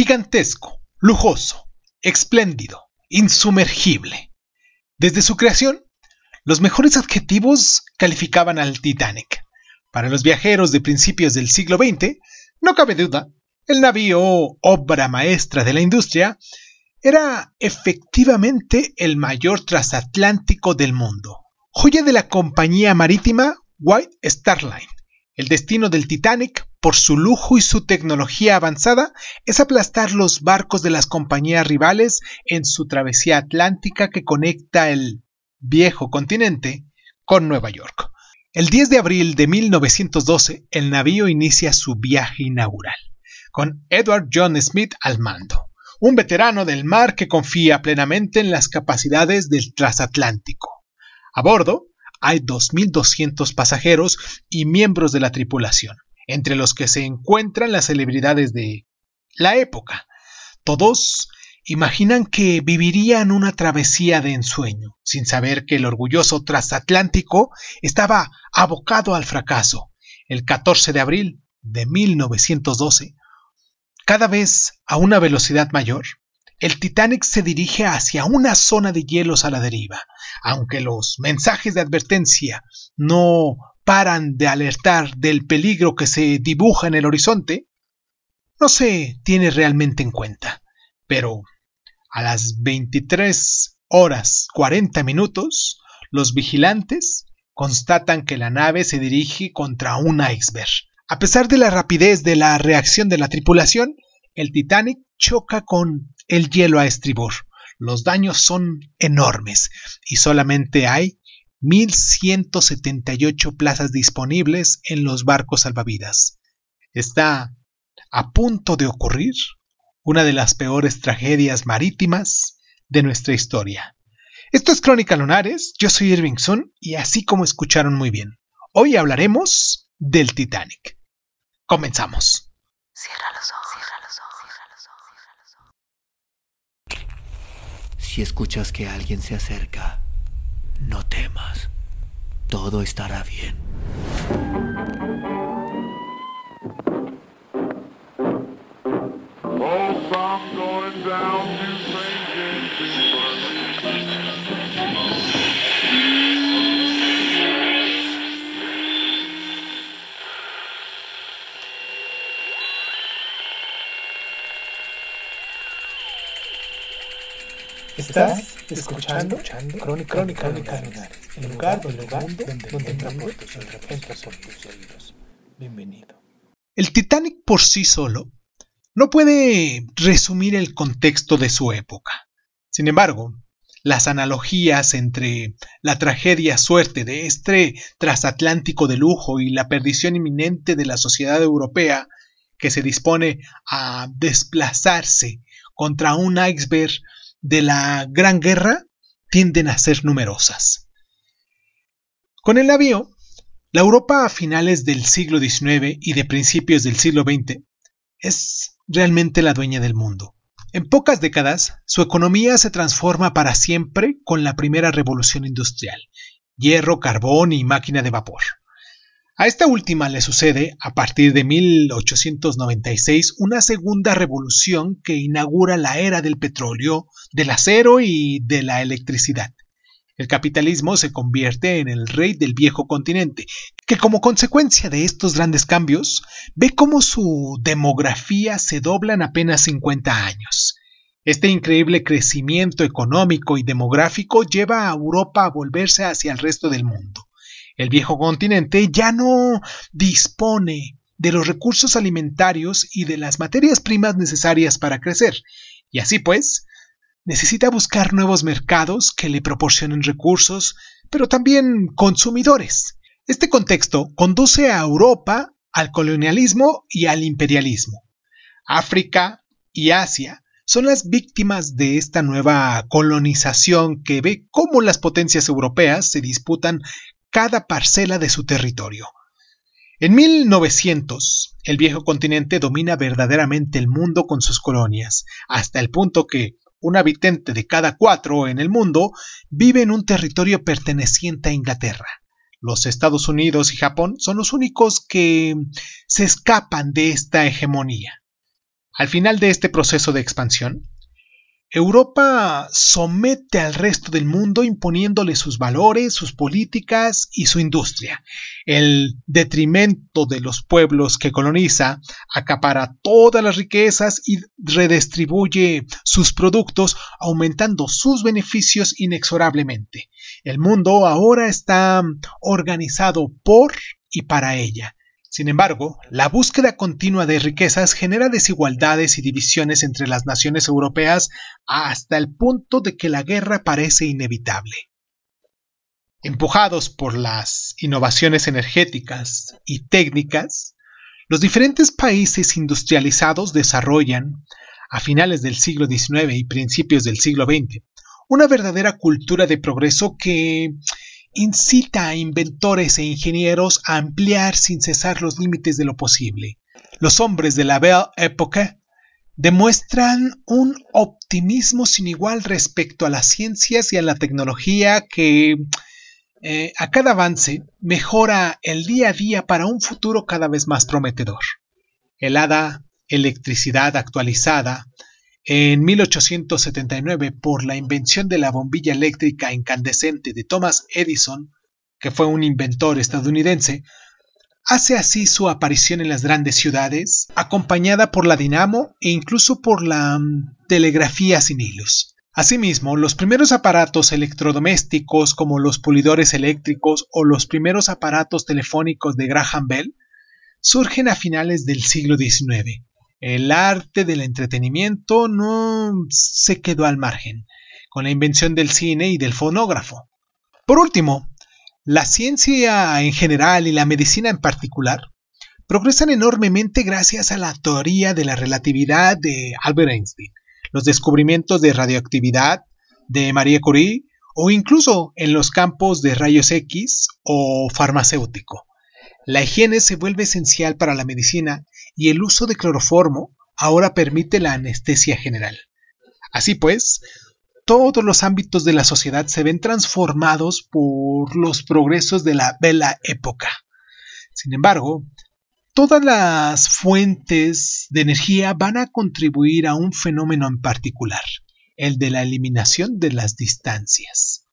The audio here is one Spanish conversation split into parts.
Gigantesco, lujoso, espléndido, insumergible. Desde su creación, los mejores adjetivos calificaban al Titanic. Para los viajeros de principios del siglo XX, no cabe duda, el navío, obra maestra de la industria, era efectivamente el mayor transatlántico del mundo, joya de la compañía marítima White Star Line. El destino del Titanic, por su lujo y su tecnología avanzada, es aplastar los barcos de las compañías rivales en su travesía atlántica que conecta el viejo continente con Nueva York. El 10 de abril de 1912, el navío inicia su viaje inaugural, con Edward John Smith al mando un veterano del mar que confía plenamente en las capacidades del transatlántico. A bordo hay 2.200 pasajeros y miembros de la tripulación, entre los que se encuentran las celebridades de la época. Todos imaginan que vivirían una travesía de ensueño, sin saber que el orgulloso transatlántico estaba abocado al fracaso. El 14 de abril de 1912, cada vez a una velocidad mayor, el Titanic se dirige hacia una zona de hielos a la deriva. Aunque los mensajes de advertencia no paran de alertar del peligro que se dibuja en el horizonte, no se tiene realmente en cuenta. Pero a las 23 horas 40 minutos, los vigilantes constatan que la nave se dirige contra un iceberg. A pesar de la rapidez de la reacción de la tripulación, el Titanic choca con el hielo a estribor. Los daños son enormes y solamente hay 1.178 plazas disponibles en los barcos salvavidas. Está a punto de ocurrir una de las peores tragedias marítimas de nuestra historia. Esto es Crónica Lunares, yo soy Irving Sun y así como escucharon muy bien, hoy hablaremos del Titanic. Comenzamos. Cierra los ojos. Cierra los ojos. Cierra los ojos. Si escuchas que alguien se acerca, no temas. Todo estará bien. Estás escuchando, Crónica, Crónica, Crónica el lugar, donde, donde, donde entra por tus oídos. Bienvenido. El Titanic por sí solo no puede resumir el contexto de su época. Sin embargo, las analogías entre la tragedia suerte de este transatlántico de lujo y la perdición inminente de la sociedad europea que se dispone a desplazarse contra un iceberg de la Gran Guerra tienden a ser numerosas. Con el navío, la Europa a finales del siglo XIX y de principios del siglo XX es realmente la dueña del mundo. En pocas décadas, su economía se transforma para siempre con la primera revolución industrial, hierro, carbón y máquina de vapor. A esta última le sucede, a partir de 1896, una segunda revolución que inaugura la era del petróleo, del acero y de la electricidad. El capitalismo se convierte en el rey del viejo continente, que como consecuencia de estos grandes cambios, ve cómo su demografía se dobla en apenas 50 años. Este increíble crecimiento económico y demográfico lleva a Europa a volverse hacia el resto del mundo. El viejo continente ya no dispone de los recursos alimentarios y de las materias primas necesarias para crecer, y así pues, necesita buscar nuevos mercados que le proporcionen recursos, pero también consumidores. Este contexto conduce a Europa al colonialismo y al imperialismo. África y Asia son las víctimas de esta nueva colonización que ve cómo las potencias europeas se disputan cada parcela de su territorio. En 1900, el viejo continente domina verdaderamente el mundo con sus colonias, hasta el punto que un habitante de cada cuatro en el mundo vive en un territorio perteneciente a Inglaterra. Los Estados Unidos y Japón son los únicos que se escapan de esta hegemonía. Al final de este proceso de expansión, Europa somete al resto del mundo imponiéndole sus valores, sus políticas y su industria. El detrimento de los pueblos que coloniza acapara todas las riquezas y redistribuye sus productos, aumentando sus beneficios inexorablemente. El mundo ahora está organizado por y para ella. Sin embargo, la búsqueda continua de riquezas genera desigualdades y divisiones entre las naciones europeas hasta el punto de que la guerra parece inevitable. Empujados por las innovaciones energéticas y técnicas, los diferentes países industrializados desarrollan, a finales del siglo XIX y principios del siglo XX, una verdadera cultura de progreso que incita a inventores e ingenieros a ampliar sin cesar los límites de lo posible. Los hombres de la Belle Époque demuestran un optimismo sin igual respecto a las ciencias y a la tecnología que eh, a cada avance mejora el día a día para un futuro cada vez más prometedor. El hada electricidad actualizada en 1879, por la invención de la bombilla eléctrica incandescente de Thomas Edison, que fue un inventor estadounidense, hace así su aparición en las grandes ciudades, acompañada por la dinamo e incluso por la mm, telegrafía sin hilos. Asimismo, los primeros aparatos electrodomésticos como los pulidores eléctricos o los primeros aparatos telefónicos de Graham Bell surgen a finales del siglo XIX el arte del entretenimiento no se quedó al margen, con la invención del cine y del fonógrafo. Por último, la ciencia en general y la medicina en particular progresan enormemente gracias a la teoría de la relatividad de Albert Einstein, los descubrimientos de radioactividad de Marie Curie o incluso en los campos de rayos X o farmacéutico. La higiene se vuelve esencial para la medicina y el uso de cloroformo ahora permite la anestesia general. Así pues, todos los ámbitos de la sociedad se ven transformados por los progresos de la bella época. Sin embargo, todas las fuentes de energía van a contribuir a un fenómeno en particular, el de la eliminación de las distancias.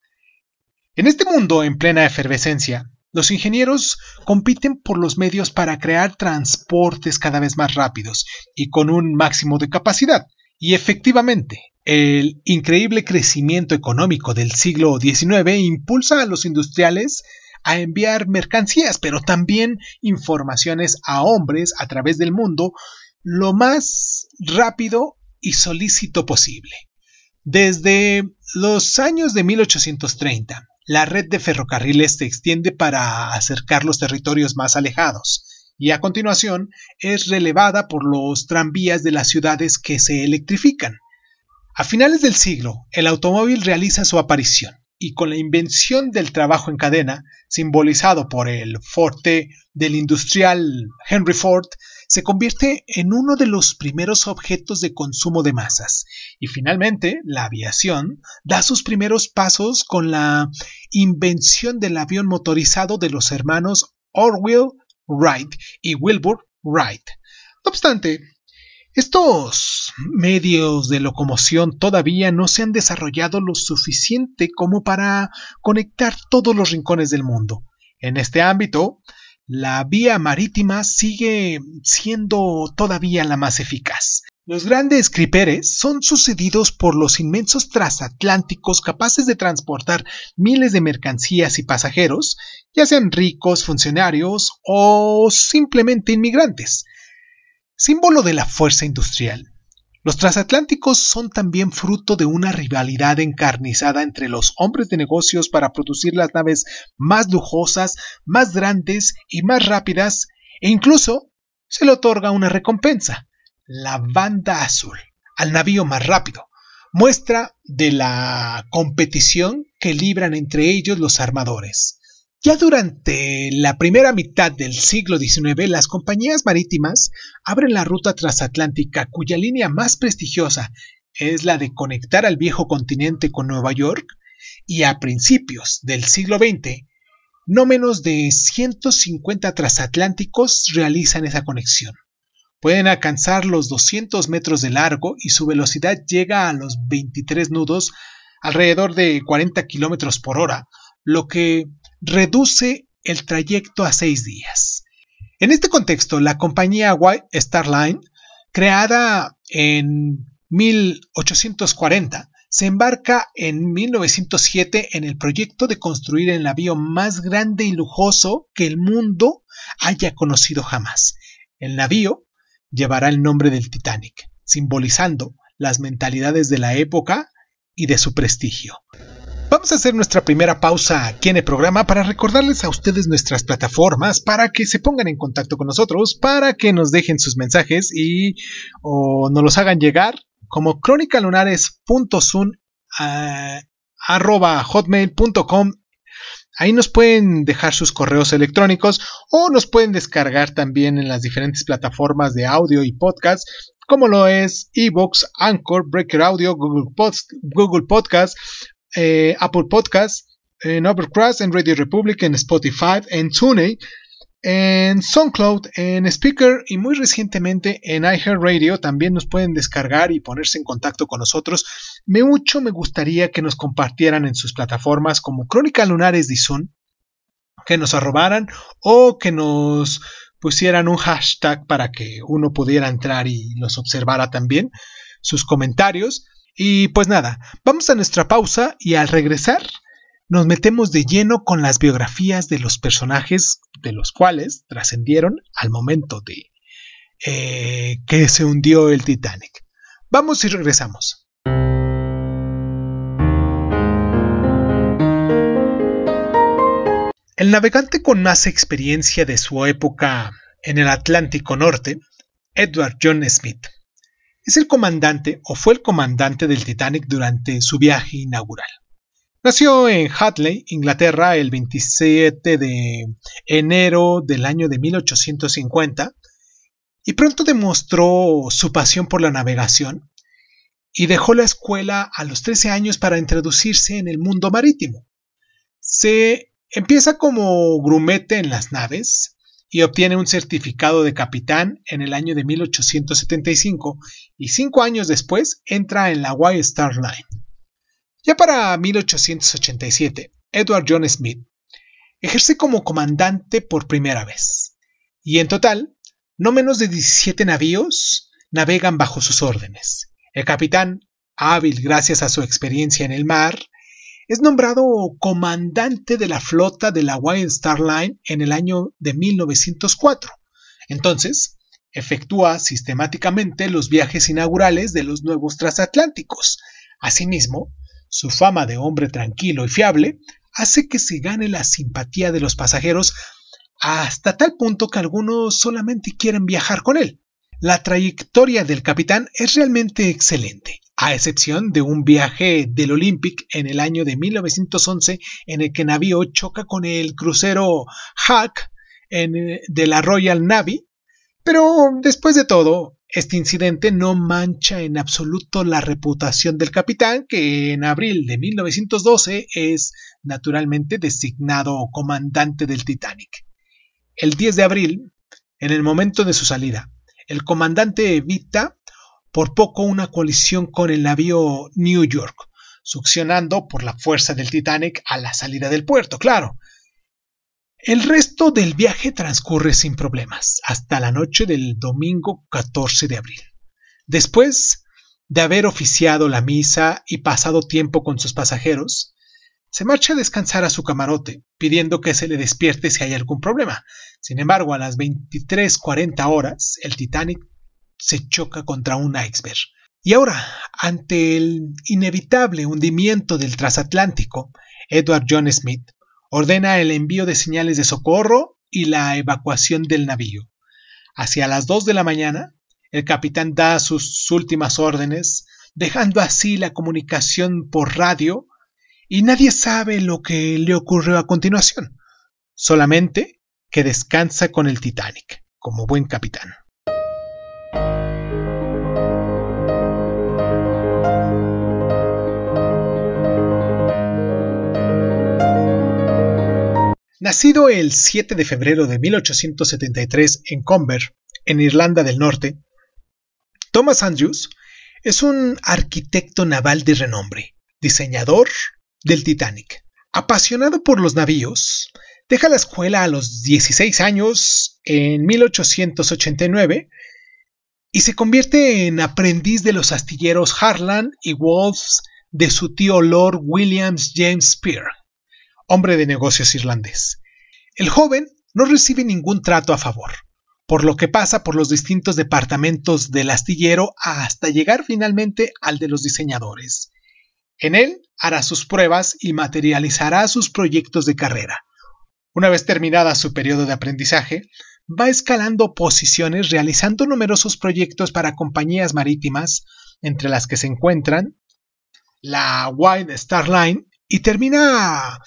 En este mundo en plena efervescencia, los ingenieros compiten por los medios para crear transportes cada vez más rápidos y con un máximo de capacidad. Y efectivamente, el increíble crecimiento económico del siglo XIX impulsa a los industriales a enviar mercancías, pero también informaciones a hombres a través del mundo lo más rápido y solícito posible. Desde los años de 1830, la red de ferrocarriles se extiende para acercar los territorios más alejados y a continuación es relevada por los tranvías de las ciudades que se electrifican. A finales del siglo, el automóvil realiza su aparición y con la invención del trabajo en cadena, simbolizado por el forte del industrial Henry Ford, se convierte en uno de los primeros objetos de consumo de masas. Y finalmente, la aviación da sus primeros pasos con la invención del avión motorizado de los hermanos Orville Wright y Wilbur Wright. No obstante, estos medios de locomoción todavía no se han desarrollado lo suficiente como para conectar todos los rincones del mundo. En este ámbito, la vía marítima sigue siendo todavía la más eficaz. Los grandes criperes son sucedidos por los inmensos transatlánticos capaces de transportar miles de mercancías y pasajeros, ya sean ricos, funcionarios o simplemente inmigrantes. Símbolo de la fuerza industrial, los transatlánticos son también fruto de una rivalidad encarnizada entre los hombres de negocios para producir las naves más lujosas, más grandes y más rápidas, e incluso se le otorga una recompensa, la banda azul, al navío más rápido, muestra de la competición que libran entre ellos los armadores. Ya durante la primera mitad del siglo XIX, las compañías marítimas abren la ruta transatlántica cuya línea más prestigiosa es la de conectar al viejo continente con Nueva York, y a principios del siglo XX, no menos de 150 transatlánticos realizan esa conexión. Pueden alcanzar los 200 metros de largo y su velocidad llega a los 23 nudos alrededor de 40 kilómetros por hora, lo que reduce el trayecto a seis días. En este contexto, la compañía White Star Line, creada en 1840, se embarca en 1907 en el proyecto de construir el navío más grande y lujoso que el mundo haya conocido jamás. El navío llevará el nombre del Titanic, simbolizando las mentalidades de la época y de su prestigio. Vamos a hacer nuestra primera pausa aquí en el programa para recordarles a ustedes nuestras plataformas para que se pongan en contacto con nosotros, para que nos dejen sus mensajes y o nos los hagan llegar como crónicalunares.sun uh, hotmail.com Ahí nos pueden dejar sus correos electrónicos o nos pueden descargar también en las diferentes plataformas de audio y podcast, como lo es Evox, Anchor, Breaker Audio, Google, Google Podcast, eh, Apple Podcast, en Overcast, en Radio Republic, en Spotify, en TuneIn, en SoundCloud, en Speaker y muy recientemente en iHeartRadio también nos pueden descargar y ponerse en contacto con nosotros. Me mucho me gustaría que nos compartieran en sus plataformas como Crónica Lunares Zoom, que nos arrobaran o que nos pusieran un hashtag para que uno pudiera entrar y los observara también, sus comentarios. Y pues nada, vamos a nuestra pausa y al regresar nos metemos de lleno con las biografías de los personajes de los cuales trascendieron al momento de eh, que se hundió el Titanic. Vamos y regresamos. El navegante con más experiencia de su época en el Atlántico Norte, Edward John Smith, es el comandante o fue el comandante del Titanic durante su viaje inaugural. Nació en Hatley, Inglaterra, el 27 de enero del año de 1850 y pronto demostró su pasión por la navegación y dejó la escuela a los 13 años para introducirse en el mundo marítimo. Se empieza como grumete en las naves, y obtiene un certificado de capitán en el año de 1875 y cinco años después entra en la White Star Line. Ya para 1887, Edward John Smith ejerce como comandante por primera vez y en total no menos de 17 navíos navegan bajo sus órdenes. El capitán, hábil gracias a su experiencia en el mar, es nombrado comandante de la flota de la White Star Line en el año de 1904. Entonces, efectúa sistemáticamente los viajes inaugurales de los nuevos transatlánticos. Asimismo, su fama de hombre tranquilo y fiable hace que se gane la simpatía de los pasajeros hasta tal punto que algunos solamente quieren viajar con él. La trayectoria del capitán es realmente excelente a excepción de un viaje del Olympic en el año de 1911 en el que navío choca con el crucero Hack de la Royal Navy, pero después de todo, este incidente no mancha en absoluto la reputación del capitán, que en abril de 1912 es naturalmente designado comandante del Titanic. El 10 de abril, en el momento de su salida, el comandante evita por poco una colisión con el navío New York, succionando por la fuerza del Titanic a la salida del puerto, claro. El resto del viaje transcurre sin problemas, hasta la noche del domingo 14 de abril. Después de haber oficiado la misa y pasado tiempo con sus pasajeros, se marcha a descansar a su camarote, pidiendo que se le despierte si hay algún problema. Sin embargo, a las 23.40 horas, el Titanic se choca contra un iceberg. Y ahora, ante el inevitable hundimiento del transatlántico, Edward John Smith ordena el envío de señales de socorro y la evacuación del navío. Hacia las 2 de la mañana, el capitán da sus últimas órdenes, dejando así la comunicación por radio, y nadie sabe lo que le ocurrió a continuación, solamente que descansa con el Titanic, como buen capitán. Nacido el 7 de febrero de 1873 en Conver, en Irlanda del Norte, Thomas Andrews es un arquitecto naval de renombre, diseñador del Titanic. Apasionado por los navíos, deja la escuela a los 16 años en 1889 y se convierte en aprendiz de los astilleros Harland y Wolves de su tío Lord Williams James Spear, hombre de negocios irlandés. El joven no recibe ningún trato a favor, por lo que pasa por los distintos departamentos del astillero hasta llegar finalmente al de los diseñadores. En él hará sus pruebas y materializará sus proyectos de carrera. Una vez terminada su periodo de aprendizaje, va escalando posiciones realizando numerosos proyectos para compañías marítimas, entre las que se encuentran la White Star Line, y termina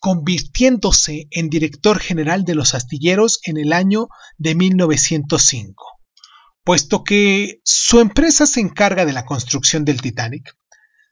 convirtiéndose en director general de los astilleros en el año de 1905. Puesto que su empresa se encarga de la construcción del Titanic,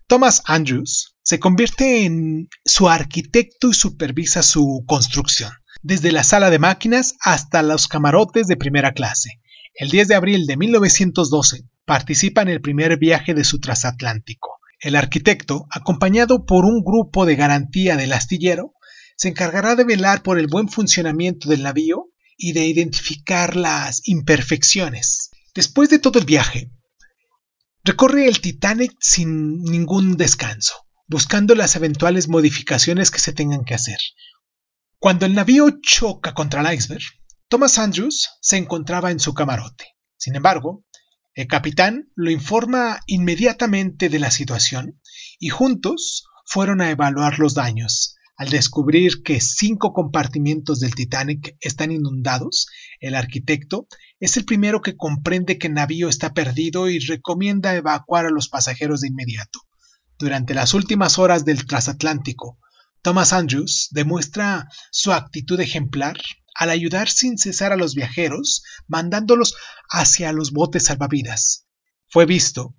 Thomas Andrews se convierte en su arquitecto y supervisa su construcción, desde la sala de máquinas hasta los camarotes de primera clase. El 10 de abril de 1912 participa en el primer viaje de su transatlántico. El arquitecto, acompañado por un grupo de garantía del astillero, se encargará de velar por el buen funcionamiento del navío y de identificar las imperfecciones. Después de todo el viaje, recorre el Titanic sin ningún descanso, buscando las eventuales modificaciones que se tengan que hacer. Cuando el navío choca contra el iceberg, Thomas Andrews se encontraba en su camarote. Sin embargo, el capitán lo informa inmediatamente de la situación y juntos fueron a evaluar los daños, al descubrir que cinco compartimientos del Titanic están inundados, el arquitecto es el primero que comprende que el navío está perdido y recomienda evacuar a los pasajeros de inmediato. Durante las últimas horas del transatlántico, Thomas Andrews demuestra su actitud ejemplar al ayudar sin cesar a los viajeros, mandándolos hacia los botes salvavidas. Fue visto,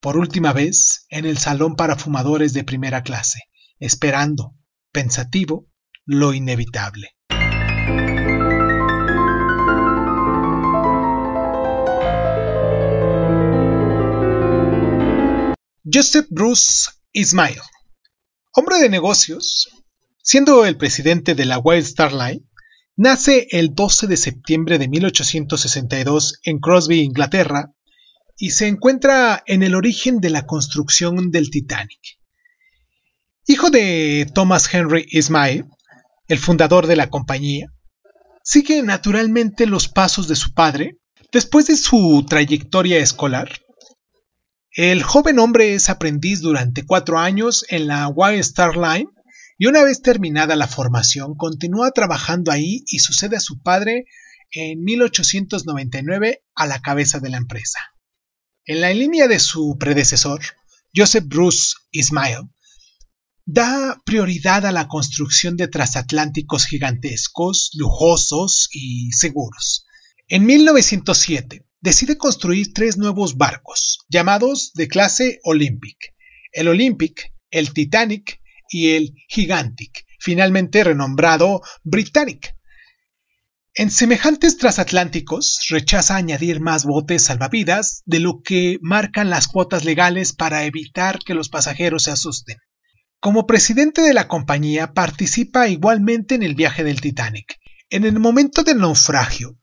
por última vez, en el salón para fumadores de primera clase, esperando, pensativo, lo inevitable. Joseph Bruce Ismail, hombre de negocios, siendo el presidente de la Wild Star Line, nace el 12 de septiembre de 1862 en Crosby, Inglaterra, y se encuentra en el origen de la construcción del Titanic. Hijo de Thomas Henry Ismay, el fundador de la compañía, sigue naturalmente los pasos de su padre. Después de su trayectoria escolar, el joven hombre es aprendiz durante cuatro años en la White Star Line y una vez terminada la formación continúa trabajando ahí y sucede a su padre en 1899 a la cabeza de la empresa. En la línea de su predecesor, Joseph Bruce Ismail, da prioridad a la construcción de transatlánticos gigantescos, lujosos y seguros. En 1907 decide construir tres nuevos barcos, llamados de clase Olympic, el Olympic, el Titanic y el Gigantic, finalmente renombrado Britannic. En semejantes transatlánticos rechaza añadir más botes salvavidas de lo que marcan las cuotas legales para evitar que los pasajeros se asusten. Como presidente de la compañía participa igualmente en el viaje del Titanic. En el momento del naufragio,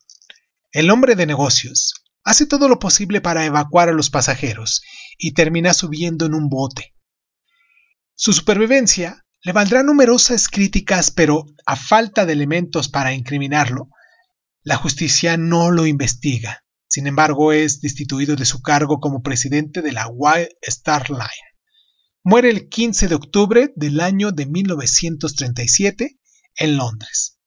el hombre de negocios hace todo lo posible para evacuar a los pasajeros y termina subiendo en un bote. Su supervivencia le valdrá numerosas críticas, pero a falta de elementos para incriminarlo, la justicia no lo investiga. Sin embargo, es destituido de su cargo como presidente de la White Star Line. Muere el 15 de octubre del año de 1937 en Londres.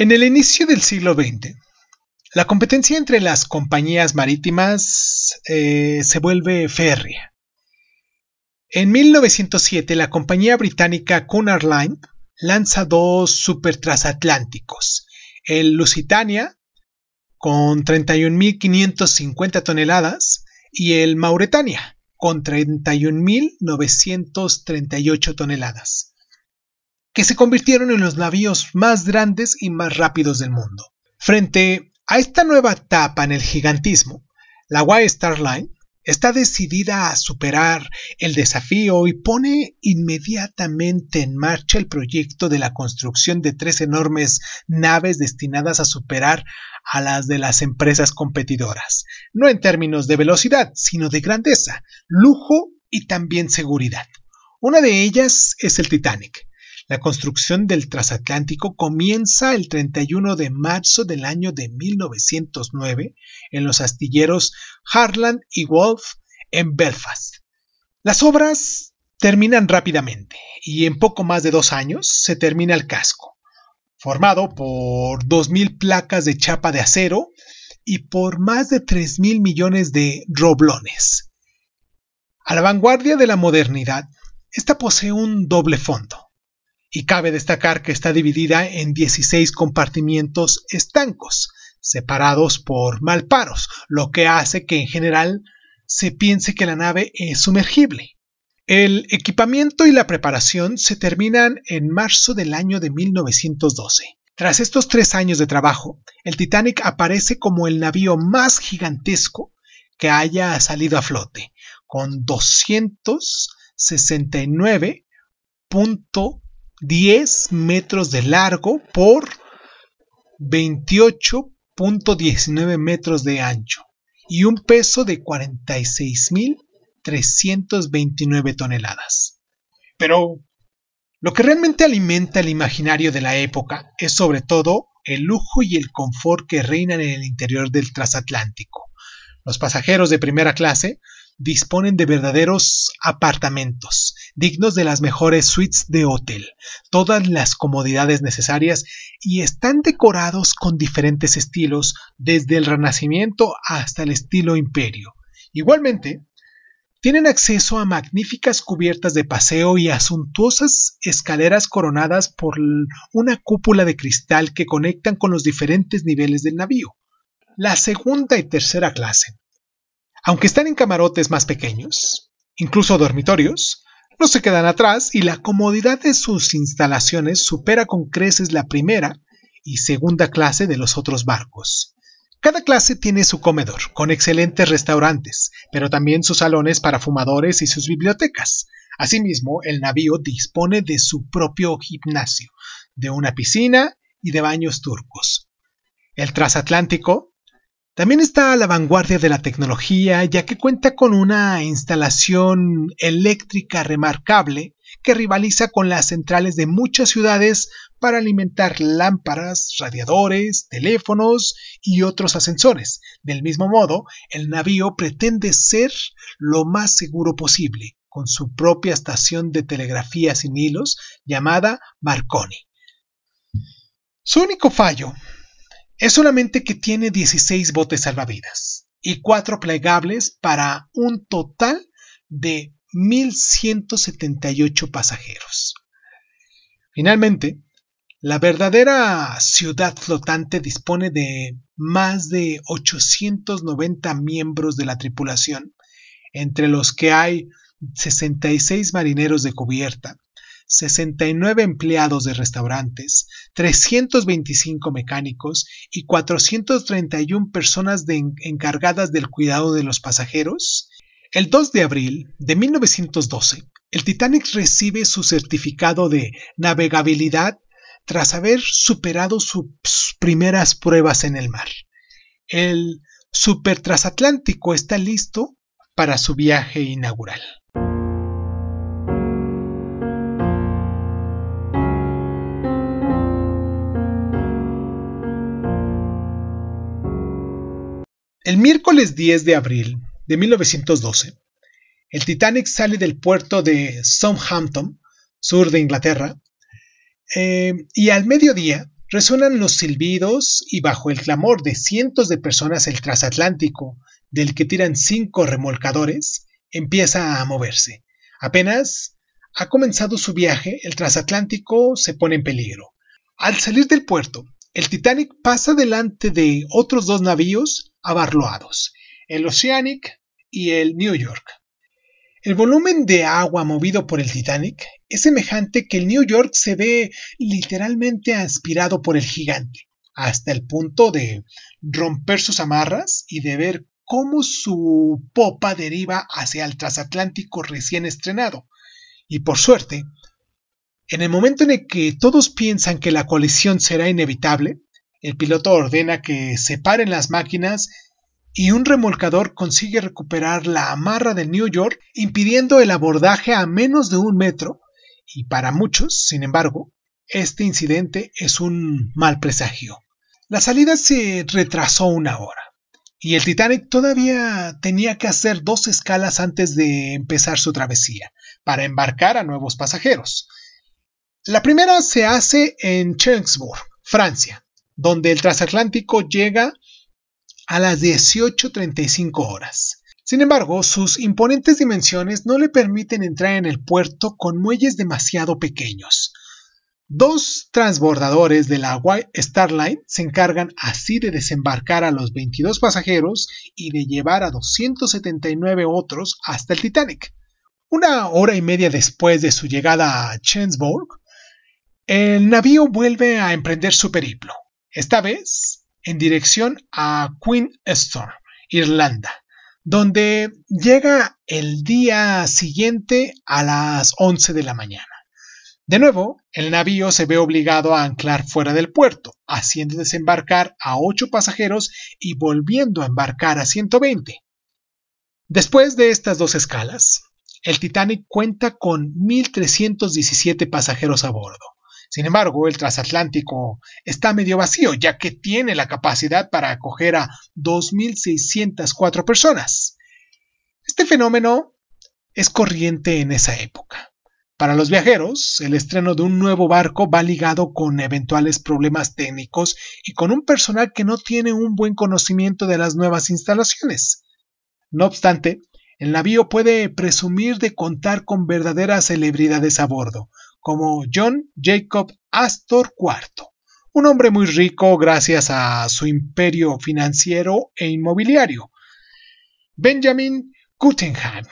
En el inicio del siglo XX, la competencia entre las compañías marítimas eh, se vuelve férrea. En 1907, la compañía británica Cunard Line lanza dos supertransatlánticos, el Lusitania con 31.550 toneladas y el Mauretania con 31.938 toneladas, que se convirtieron en los navíos más grandes y más rápidos del mundo. Frente a esta nueva etapa en el gigantismo, la White Star Line está decidida a superar el desafío y pone inmediatamente en marcha el proyecto de la construcción de tres enormes naves destinadas a superar a las de las empresas competidoras, no en términos de velocidad, sino de grandeza, lujo y también seguridad. Una de ellas es el Titanic, la construcción del transatlántico comienza el 31 de marzo del año de 1909 en los astilleros Harland y Wolff en Belfast. Las obras terminan rápidamente y en poco más de dos años se termina el casco, formado por 2.000 placas de chapa de acero y por más de 3.000 millones de roblones. A la vanguardia de la modernidad, esta posee un doble fondo y cabe destacar que está dividida en 16 compartimientos estancos, separados por malparos, lo que hace que en general se piense que la nave es sumergible. El equipamiento y la preparación se terminan en marzo del año de 1912. Tras estos tres años de trabajo, el Titanic aparece como el navío más gigantesco que haya salido a flote, con 269 10 metros de largo por 28.19 metros de ancho y un peso de 46.329 toneladas. Pero lo que realmente alimenta el imaginario de la época es sobre todo el lujo y el confort que reinan en el interior del transatlántico. Los pasajeros de primera clase disponen de verdaderos apartamentos, dignos de las mejores suites de hotel, todas las comodidades necesarias y están decorados con diferentes estilos, desde el Renacimiento hasta el estilo imperio. Igualmente, tienen acceso a magníficas cubiertas de paseo y a suntuosas escaleras coronadas por una cúpula de cristal que conectan con los diferentes niveles del navío. La segunda y tercera clase aunque están en camarotes más pequeños, incluso dormitorios, no se quedan atrás y la comodidad de sus instalaciones supera con creces la primera y segunda clase de los otros barcos. Cada clase tiene su comedor, con excelentes restaurantes, pero también sus salones para fumadores y sus bibliotecas. Asimismo, el navío dispone de su propio gimnasio, de una piscina y de baños turcos. El transatlántico también está a la vanguardia de la tecnología ya que cuenta con una instalación eléctrica remarcable que rivaliza con las centrales de muchas ciudades para alimentar lámparas, radiadores, teléfonos y otros ascensores. Del mismo modo, el navío pretende ser lo más seguro posible, con su propia estación de telegrafía sin hilos llamada Marconi. Su único fallo es solamente que tiene 16 botes salvavidas y 4 plegables para un total de 1.178 pasajeros. Finalmente, la verdadera ciudad flotante dispone de más de 890 miembros de la tripulación, entre los que hay 66 marineros de cubierta, 69 empleados de restaurantes, 325 mecánicos y 431 personas encargadas del cuidado de los pasajeros, el 2 de abril de 1912, el Titanic recibe su certificado de navegabilidad tras haber superado sus primeras pruebas en el mar. El supertransatlántico está listo para su viaje inaugural. El miércoles 10 de abril de 1912, el Titanic sale del puerto de Southampton, sur de Inglaterra, eh, y al mediodía resuenan los silbidos y bajo el clamor de cientos de personas el transatlántico, del que tiran cinco remolcadores, empieza a moverse. Apenas ha comenzado su viaje, el transatlántico se pone en peligro. Al salir del puerto, el Titanic pasa delante de otros dos navíos abarloados, el Oceanic y el New York. El volumen de agua movido por el Titanic es semejante que el New York se ve literalmente aspirado por el gigante, hasta el punto de romper sus amarras y de ver cómo su popa deriva hacia el transatlántico recién estrenado. Y por suerte, en el momento en el que todos piensan que la colisión será inevitable, el piloto ordena que se paren las máquinas y un remolcador consigue recuperar la amarra del New York, impidiendo el abordaje a menos de un metro, y para muchos, sin embargo, este incidente es un mal presagio. La salida se retrasó una hora, y el Titanic todavía tenía que hacer dos escalas antes de empezar su travesía, para embarcar a nuevos pasajeros. La primera se hace en Cherbourg, Francia, donde el transatlántico llega a las 18.35 horas. Sin embargo, sus imponentes dimensiones no le permiten entrar en el puerto con muelles demasiado pequeños. Dos transbordadores de la White Star Line se encargan así de desembarcar a los 22 pasajeros y de llevar a 279 otros hasta el Titanic. Una hora y media después de su llegada a Chensburg, el navío vuelve a emprender su periplo, esta vez en dirección a Queenstown, Irlanda, donde llega el día siguiente a las 11 de la mañana. De nuevo, el navío se ve obligado a anclar fuera del puerto, haciendo desembarcar a 8 pasajeros y volviendo a embarcar a 120. Después de estas dos escalas, el Titanic cuenta con 1.317 pasajeros a bordo, sin embargo, el transatlántico está medio vacío, ya que tiene la capacidad para acoger a 2.604 personas. Este fenómeno es corriente en esa época. Para los viajeros, el estreno de un nuevo barco va ligado con eventuales problemas técnicos y con un personal que no tiene un buen conocimiento de las nuevas instalaciones. No obstante, el navío puede presumir de contar con verdaderas celebridades a bordo, como John Jacob Astor IV, un hombre muy rico gracias a su imperio financiero e inmobiliario. Benjamin Guggenheim,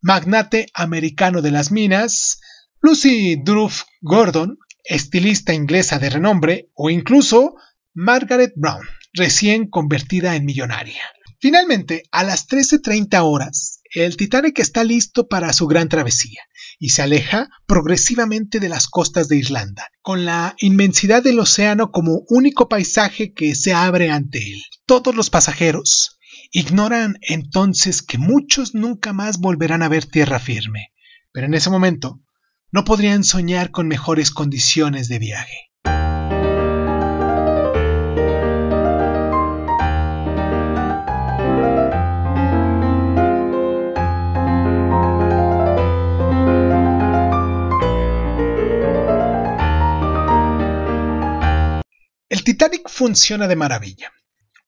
magnate americano de las minas, Lucy Druff Gordon, estilista inglesa de renombre, o incluso Margaret Brown, recién convertida en millonaria. Finalmente, a las 13.30 horas, el Titanic está listo para su gran travesía y se aleja progresivamente de las costas de Irlanda, con la inmensidad del océano como único paisaje que se abre ante él. Todos los pasajeros ignoran entonces que muchos nunca más volverán a ver tierra firme, pero en ese momento no podrían soñar con mejores condiciones de viaje. El Titanic funciona de maravilla.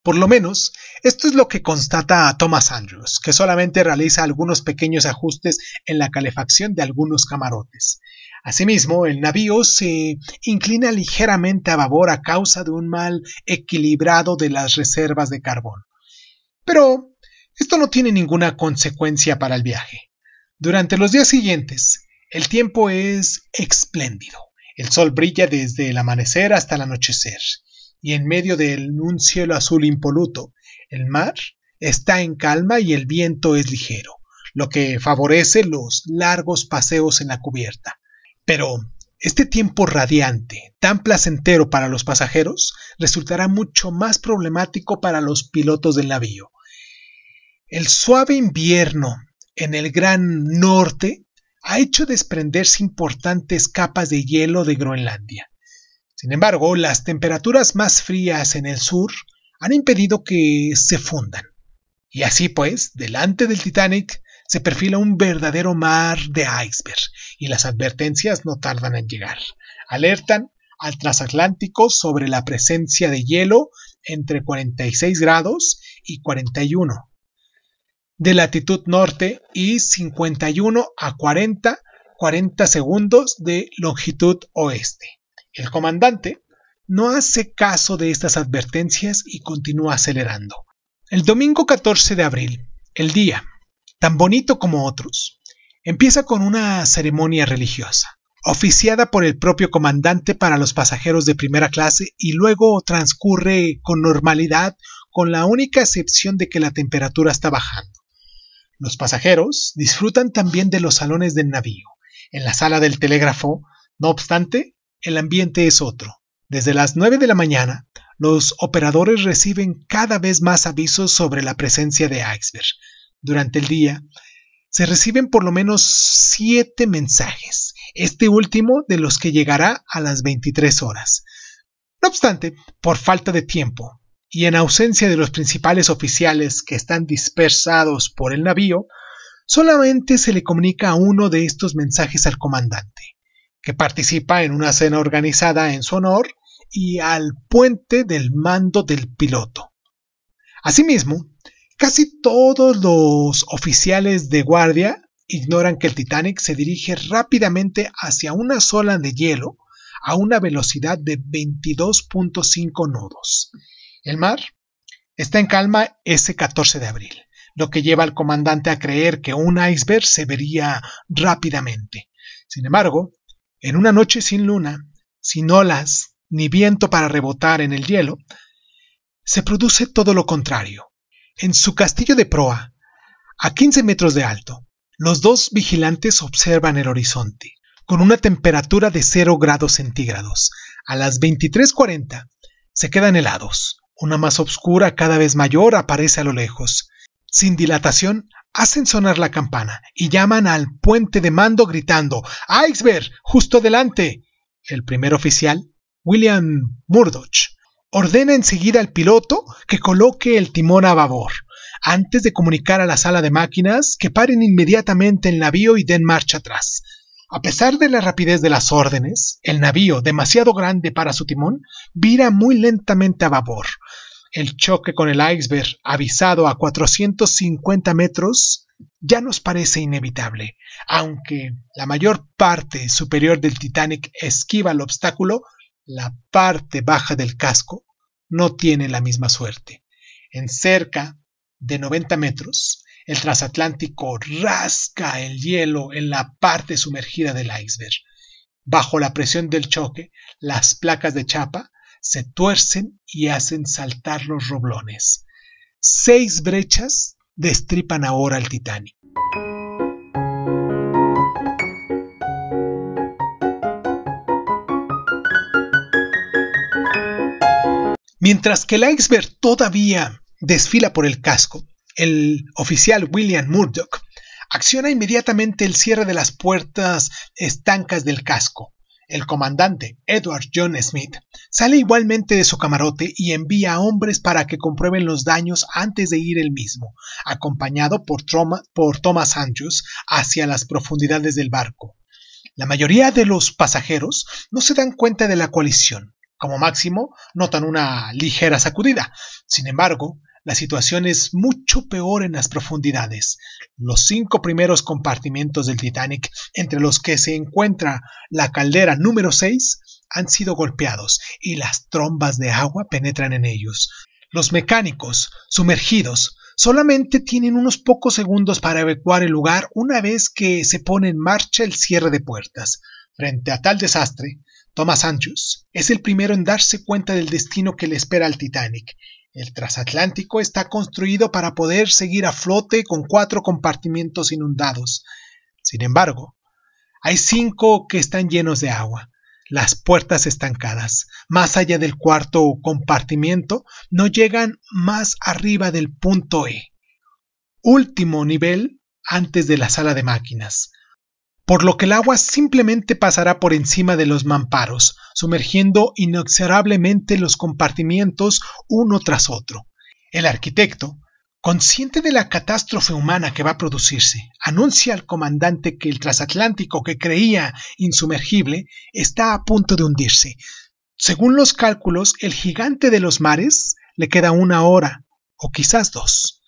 Por lo menos, esto es lo que constata Thomas Andrews, que solamente realiza algunos pequeños ajustes en la calefacción de algunos camarotes. Asimismo, el navío se inclina ligeramente a babor a causa de un mal equilibrado de las reservas de carbón. Pero esto no tiene ninguna consecuencia para el viaje. Durante los días siguientes, el tiempo es espléndido. El sol brilla desde el amanecer hasta el anochecer y en medio de un cielo azul impoluto, el mar está en calma y el viento es ligero, lo que favorece los largos paseos en la cubierta. Pero este tiempo radiante, tan placentero para los pasajeros, resultará mucho más problemático para los pilotos del navío. El suave invierno en el gran norte ha hecho desprenderse importantes capas de hielo de Groenlandia, sin embargo, las temperaturas más frías en el sur han impedido que se fundan. Y así pues, delante del Titanic se perfila un verdadero mar de iceberg y las advertencias no tardan en llegar. Alertan al transatlántico sobre la presencia de hielo entre 46 grados y 41 de latitud norte y 51 a 40, 40 segundos de longitud oeste. El comandante no hace caso de estas advertencias y continúa acelerando. El domingo 14 de abril, el día, tan bonito como otros, empieza con una ceremonia religiosa, oficiada por el propio comandante para los pasajeros de primera clase y luego transcurre con normalidad con la única excepción de que la temperatura está bajando. Los pasajeros disfrutan también de los salones del navío. En la sala del telégrafo, no obstante, el ambiente es otro. Desde las 9 de la mañana, los operadores reciben cada vez más avisos sobre la presencia de iceberg. Durante el día, se reciben por lo menos siete mensajes, este último de los que llegará a las 23 horas. No obstante, por falta de tiempo y en ausencia de los principales oficiales que están dispersados por el navío, solamente se le comunica uno de estos mensajes al comandante, que participa en una cena organizada en su honor y al puente del mando del piloto. Asimismo, casi todos los oficiales de guardia ignoran que el Titanic se dirige rápidamente hacia una sola de hielo a una velocidad de 22.5 nudos. El mar está en calma ese 14 de abril, lo que lleva al comandante a creer que un iceberg se vería rápidamente. Sin embargo, en una noche sin luna, sin olas ni viento para rebotar en el hielo, se produce todo lo contrario. En su castillo de proa, a 15 metros de alto, los dos vigilantes observan el horizonte, con una temperatura de 0 grados centígrados. A las 23.40 se quedan helados. Una masa oscura cada vez mayor aparece a lo lejos. Sin dilatación, hacen sonar la campana y llaman al puente de mando gritando ¡Iceberg! ¡Justo delante! El primer oficial William Murdoch, ordena enseguida al piloto que coloque el timón a babor, antes de comunicar a la sala de máquinas que paren inmediatamente el navío y den marcha atrás. A pesar de la rapidez de las órdenes, el navío, demasiado grande para su timón, vira muy lentamente a babor. El choque con el iceberg, avisado a 450 metros, ya nos parece inevitable. Aunque la mayor parte superior del Titanic esquiva el obstáculo, la parte baja del casco no tiene la misma suerte. En cerca de 90 metros, el transatlántico rasca el hielo en la parte sumergida del iceberg. Bajo la presión del choque, las placas de chapa se tuercen y hacen saltar los roblones. Seis brechas destripan ahora el Titanic. Mientras que el iceberg todavía desfila por el casco, el oficial William Murdoch acciona inmediatamente el cierre de las puertas estancas del casco. El comandante Edward John Smith sale igualmente de su camarote y envía a hombres para que comprueben los daños antes de ir él mismo, acompañado por, por Thomas Andrews hacia las profundidades del barco. La mayoría de los pasajeros no se dan cuenta de la colisión, como máximo, notan una ligera sacudida. Sin embargo, la situación es mucho peor en las profundidades. Los cinco primeros compartimentos del Titanic, entre los que se encuentra la caldera número 6, han sido golpeados y las trombas de agua penetran en ellos. Los mecánicos, sumergidos, solamente tienen unos pocos segundos para evacuar el lugar una vez que se pone en marcha el cierre de puertas. Frente a tal desastre, Thomas Andrews es el primero en darse cuenta del destino que le espera al Titanic. El transatlántico está construido para poder seguir a flote con cuatro compartimientos inundados. Sin embargo, hay cinco que están llenos de agua, las puertas estancadas. Más allá del cuarto compartimiento, no llegan más arriba del punto E, último nivel antes de la sala de máquinas por lo que el agua simplemente pasará por encima de los mamparos, sumergiendo inexorablemente los compartimientos uno tras otro. El arquitecto, consciente de la catástrofe humana que va a producirse, anuncia al comandante que el transatlántico que creía insumergible está a punto de hundirse. Según los cálculos, el gigante de los mares le queda una hora, o quizás dos.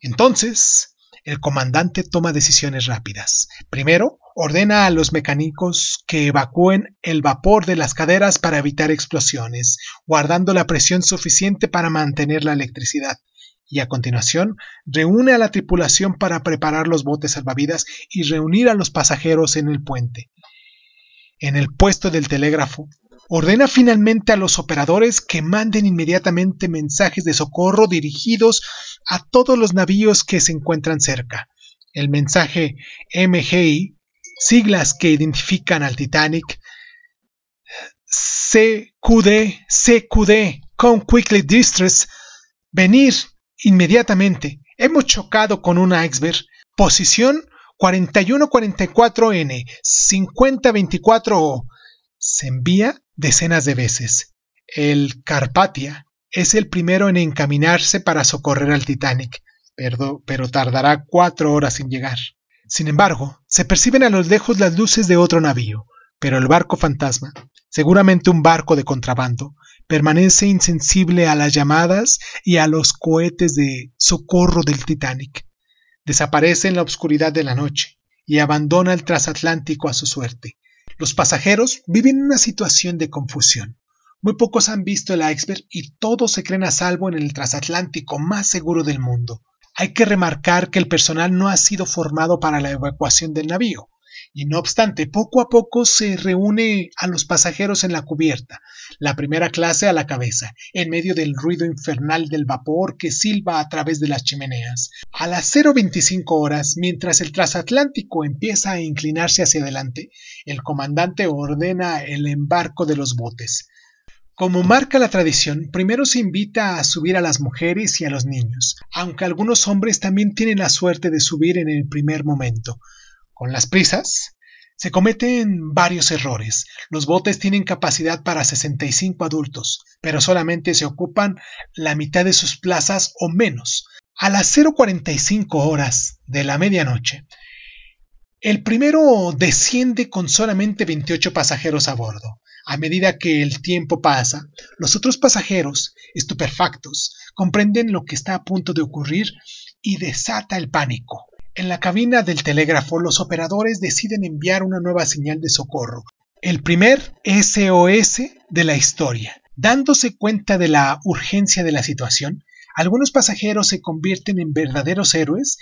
Entonces, el comandante toma decisiones rápidas. Primero, ordena a los mecánicos que evacúen el vapor de las caderas para evitar explosiones, guardando la presión suficiente para mantener la electricidad. Y a continuación, reúne a la tripulación para preparar los botes salvavidas y reunir a los pasajeros en el puente. En el puesto del telégrafo, ordena finalmente a los operadores que manden inmediatamente mensajes de socorro dirigidos a todos los navíos que se encuentran cerca. El mensaje MGI siglas que identifican al Titanic, CQD, CQD, Come Quickly Distress, venir inmediatamente. Hemos chocado con un iceberg. Posición 4144N, 5024O. Se envía decenas de veces. El Carpatia es el primero en encaminarse para socorrer al Titanic, pero, tardará cuatro horas en llegar. Sin embargo, se perciben a lo lejos las luces de otro navío, pero el barco fantasma, seguramente un barco de contrabando, permanece insensible a las llamadas y a los cohetes de socorro del Titanic. Desaparece en la oscuridad de la noche y abandona el transatlántico a su suerte. Los pasajeros viven una situación de confusión. Muy pocos han visto el iceberg y todos se creen a salvo en el transatlántico más seguro del mundo. Hay que remarcar que el personal no ha sido formado para la evacuación del navío, y no obstante, poco a poco se reúne a los pasajeros en la cubierta, la primera clase a la cabeza, en medio del ruido infernal del vapor que silba a través de las chimeneas. A las 0.25 horas, mientras el transatlántico empieza a inclinarse hacia adelante, el comandante ordena el embarco de los botes. Como marca la tradición, primero se invita a subir a las mujeres y a los niños, aunque algunos hombres también tienen la suerte de subir en el primer momento. Con las prisas, se cometen varios errores. Los botes tienen capacidad para 65 adultos, pero solamente se ocupan la mitad de sus plazas o menos. A las 0.45 horas de la medianoche, el primero desciende con solamente 28 pasajeros a bordo. A medida que el tiempo pasa, los otros pasajeros, estupefactos, comprenden lo que está a punto de ocurrir y desata el pánico. En la cabina del telégrafo, los operadores deciden enviar una nueva señal de socorro, el primer SOS de la historia. Dándose cuenta de la urgencia de la situación, algunos pasajeros se convierten en verdaderos héroes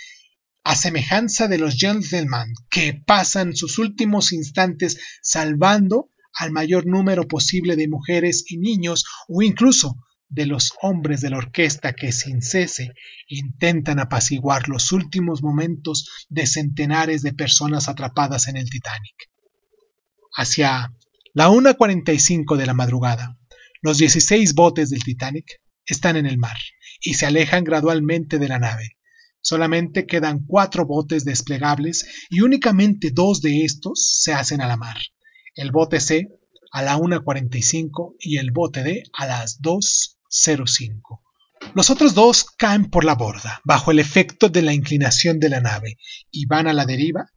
a semejanza de los gentlemen que pasan sus últimos instantes salvando al mayor número posible de mujeres y niños o incluso de los hombres de la orquesta que sin cese intentan apaciguar los últimos momentos de centenares de personas atrapadas en el Titanic. Hacia la 1.45 de la madrugada, los 16 botes del Titanic están en el mar y se alejan gradualmente de la nave. Solamente quedan cuatro botes desplegables y únicamente dos de estos se hacen a la mar el bote C a la 1.45 y el bote D a las 2.05. Los otros dos caen por la borda, bajo el efecto de la inclinación de la nave, y van a la deriva,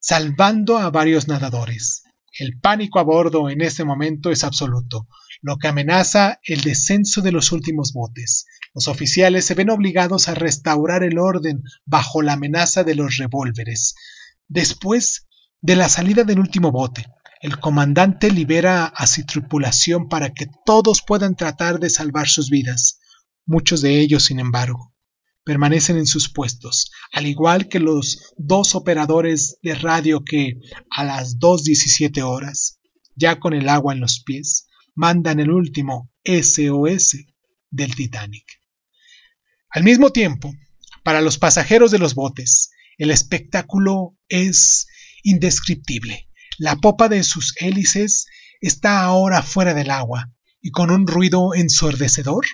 salvando a varios nadadores. El pánico a bordo en ese momento es absoluto, lo que amenaza el descenso de los últimos botes. Los oficiales se ven obligados a restaurar el orden bajo la amenaza de los revólveres. Después de la salida del último bote, el comandante libera a su tripulación para que todos puedan tratar de salvar sus vidas. Muchos de ellos, sin embargo, permanecen en sus puestos, al igual que los dos operadores de radio que, a las 2.17 horas, ya con el agua en los pies, mandan el último SOS del Titanic. Al mismo tiempo, para los pasajeros de los botes, el espectáculo es indescriptible. La popa de sus hélices está ahora fuera del agua y con un ruido ensordecedor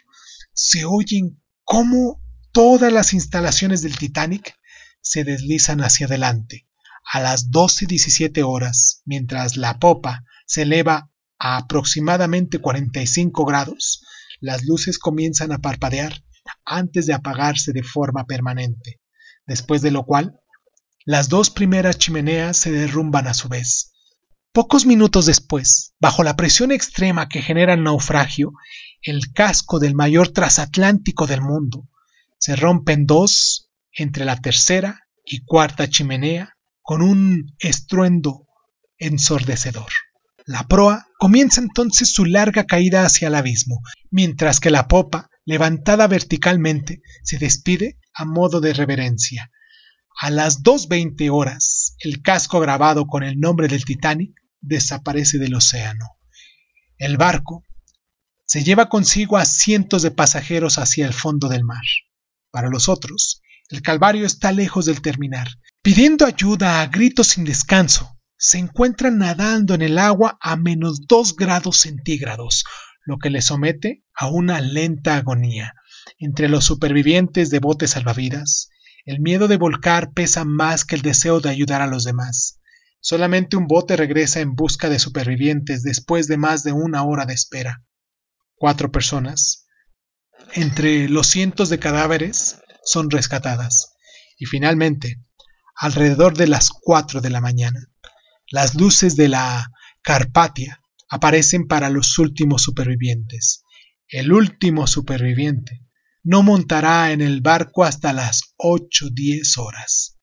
se oyen cómo todas las instalaciones del Titanic se deslizan hacia adelante. A las 12.17 horas, mientras la popa se eleva a aproximadamente 45 grados, las luces comienzan a parpadear antes de apagarse de forma permanente, después de lo cual las dos primeras chimeneas se derrumban a su vez. Pocos minutos después, bajo la presión extrema que genera el naufragio, el casco del mayor transatlántico del mundo se rompe en dos entre la tercera y cuarta chimenea con un estruendo ensordecedor. La proa comienza entonces su larga caída hacia el abismo, mientras que la popa, levantada verticalmente, se despide a modo de reverencia. A las 2.20 horas, el casco grabado con el nombre del Titanic desaparece del océano. El barco se lleva consigo a cientos de pasajeros hacia el fondo del mar. Para los otros, el calvario está lejos del terminar. Pidiendo ayuda a gritos sin descanso, se encuentran nadando en el agua a menos dos grados centígrados, lo que les somete a una lenta agonía. Entre los supervivientes de botes salvavidas, el miedo de volcar pesa más que el deseo de ayudar a los demás. Solamente un bote regresa en busca de supervivientes después de más de una hora de espera. Cuatro personas, entre los cientos de cadáveres, son rescatadas. Y finalmente, alrededor de las cuatro de la mañana, las luces de la Carpatia aparecen para los últimos supervivientes. El último superviviente no montará en el barco hasta las 8-10 horas.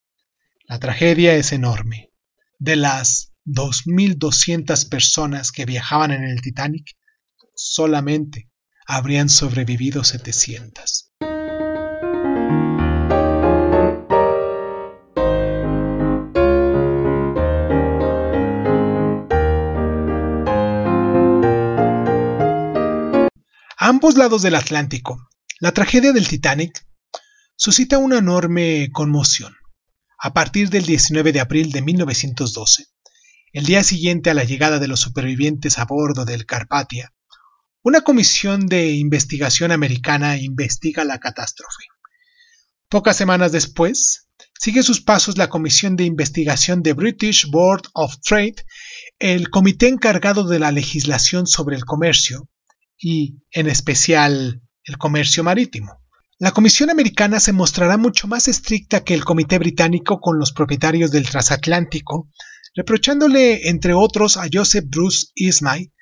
La tragedia es enorme. De las 2.200 personas que viajaban en el Titanic, solamente habrían sobrevivido 700. A ambos lados del Atlántico, la tragedia del Titanic suscita una enorme conmoción. A partir del 19 de abril de 1912, el día siguiente a la llegada de los supervivientes a bordo del Carpatia, una comisión de investigación americana investiga la catástrofe. Pocas semanas después, sigue sus pasos la comisión de investigación de British Board of Trade, el comité encargado de la legislación sobre el comercio y, en especial, el comercio marítimo. La Comisión Americana se mostrará mucho más estricta que el Comité Británico con los propietarios del transatlántico, reprochándole, entre otros, a Joseph Bruce Ismay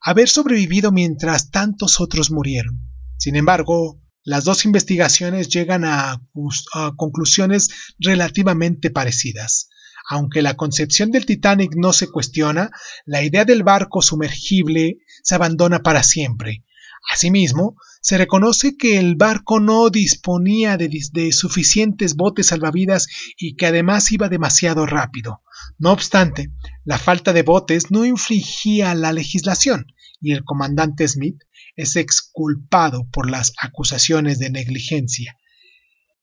haber sobrevivido mientras tantos otros murieron. Sin embargo, las dos investigaciones llegan a, a, conclusiones relativamente parecidas. Aunque la concepción del Titanic no se cuestiona, la idea del barco sumergible se abandona para siempre. Asimismo, se reconoce que el barco no disponía de, suficientes botes salvavidas y que además iba demasiado rápido. No obstante, la falta de botes no infringía la legislación y el comandante Smith es exculpado por las acusaciones de negligencia.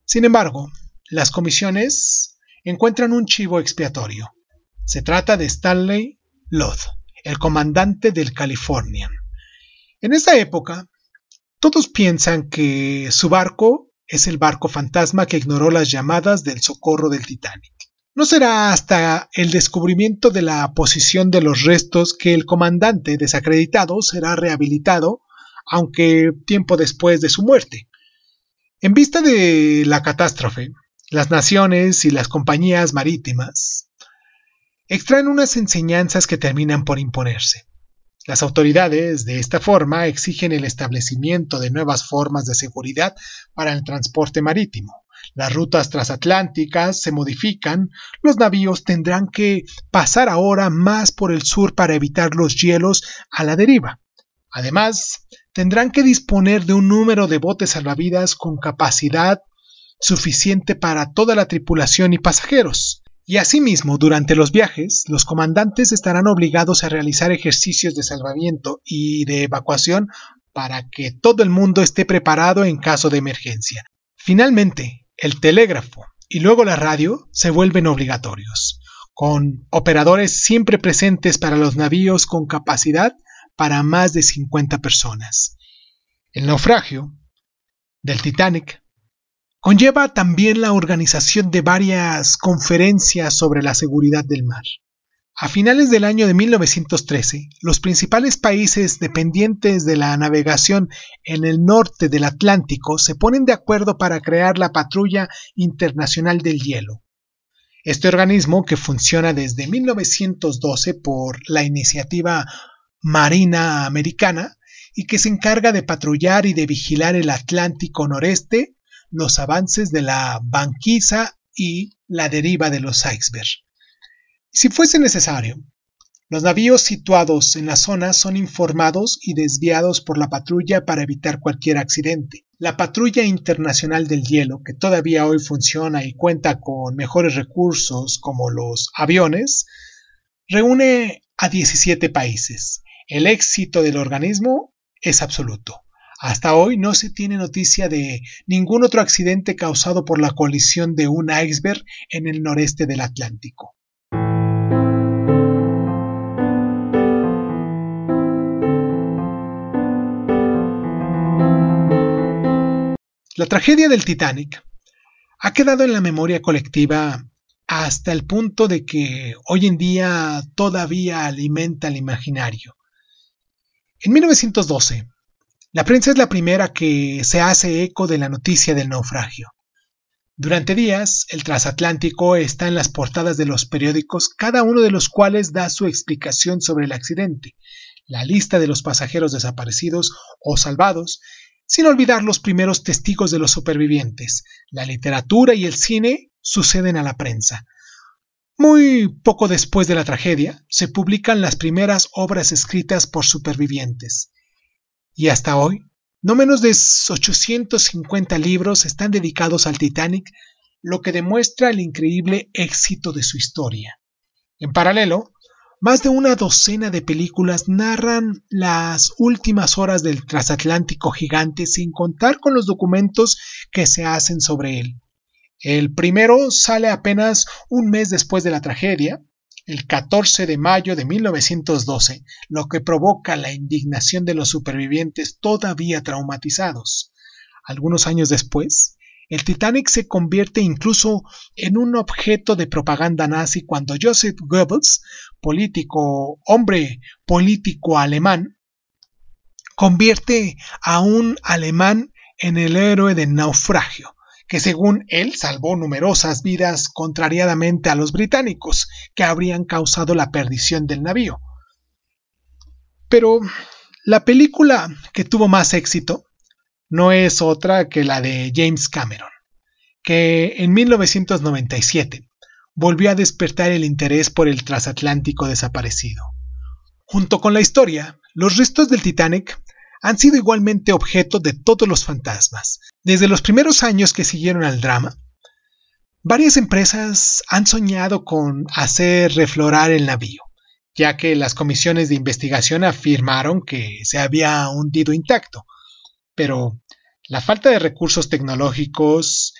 Sin embargo, las comisiones encuentran un chivo expiatorio. Se trata de Stanley Lodd, el comandante del Californian. En esa época, todos piensan que su barco es el barco fantasma que ignoró las llamadas del socorro del Titanic. No será hasta el descubrimiento de la posición de los restos que el comandante desacreditado será rehabilitado, aunque tiempo después de su muerte. En vista de la catástrofe, las naciones y las compañías marítimas extraen unas enseñanzas que terminan por imponerse. Las autoridades, de esta forma, exigen el establecimiento de nuevas formas de seguridad para el transporte marítimo. Las rutas transatlánticas se modifican, los navíos tendrán que pasar ahora más por el sur para evitar los hielos a la deriva. Además, tendrán que disponer de un número de botes salvavidas con capacidad suficiente para toda la tripulación y pasajeros. Y asimismo, durante los viajes, los comandantes estarán obligados a realizar ejercicios de salvamiento y de evacuación para que todo el mundo esté preparado en caso de emergencia. Finalmente, el telégrafo y luego la radio se vuelven obligatorios, con operadores siempre presentes para los navíos con capacidad para más de 50 personas. El naufragio del Titanic Conlleva también la organización de varias conferencias sobre la seguridad del mar. A finales del año de 1913, los principales países dependientes de la navegación en el norte del Atlántico se ponen de acuerdo para crear la Patrulla Internacional del Hielo. Este organismo, que funciona desde 1912 por la iniciativa Marina Americana y que se encarga de patrullar y de vigilar el Atlántico noreste, los avances de la banquisa y la deriva de los icebergs. Si fuese necesario, los navíos situados en la zona son informados y desviados por la patrulla para evitar cualquier accidente. La Patrulla Internacional del Hielo, que todavía hoy funciona y cuenta con mejores recursos como los aviones, reúne a 17 países. El éxito del organismo es absoluto. Hasta hoy no se tiene noticia de ningún otro accidente causado por la colisión de un iceberg en el noreste del Atlántico. La tragedia del Titanic ha quedado en la memoria colectiva hasta el punto de que hoy en día todavía alimenta el imaginario. En 1912, la prensa es la primera que se hace eco de la noticia del naufragio. Durante días, el transatlántico está en las portadas de los periódicos, cada uno de los cuales da su explicación sobre el accidente, la lista de los pasajeros desaparecidos o salvados sin olvidar los primeros testigos de los supervivientes. La literatura y el cine suceden a la prensa. Muy poco después de la tragedia, se publican las primeras obras escritas por supervivientes. Y hasta hoy, no menos de 850 libros están dedicados al Titanic, lo que demuestra el increíble éxito de su historia. En paralelo, más de una docena de películas narran las últimas horas del transatlántico gigante sin contar con los documentos que se hacen sobre él. El primero sale apenas un mes después de la tragedia, el 14 de mayo de 1912, lo que provoca la indignación de los supervivientes todavía traumatizados. Algunos años después, el Titanic se convierte incluso en un objeto de propaganda nazi cuando Joseph Goebbels, político, hombre político alemán, convierte a un alemán en el héroe del naufragio, que según él salvó numerosas vidas contrariadamente a los británicos, que habrían causado la perdición del navío. Pero la película que tuvo más éxito no es otra que la de James Cameron, que en 1997 volvió a despertar el interés por el transatlántico desaparecido. Junto con la historia, los restos del Titanic han sido igualmente objeto de todos los fantasmas. Desde los primeros años que siguieron al drama, varias empresas han soñado con hacer reflorar el navío, ya que las comisiones de investigación afirmaron que se había hundido intacto, pero la falta de recursos tecnológicos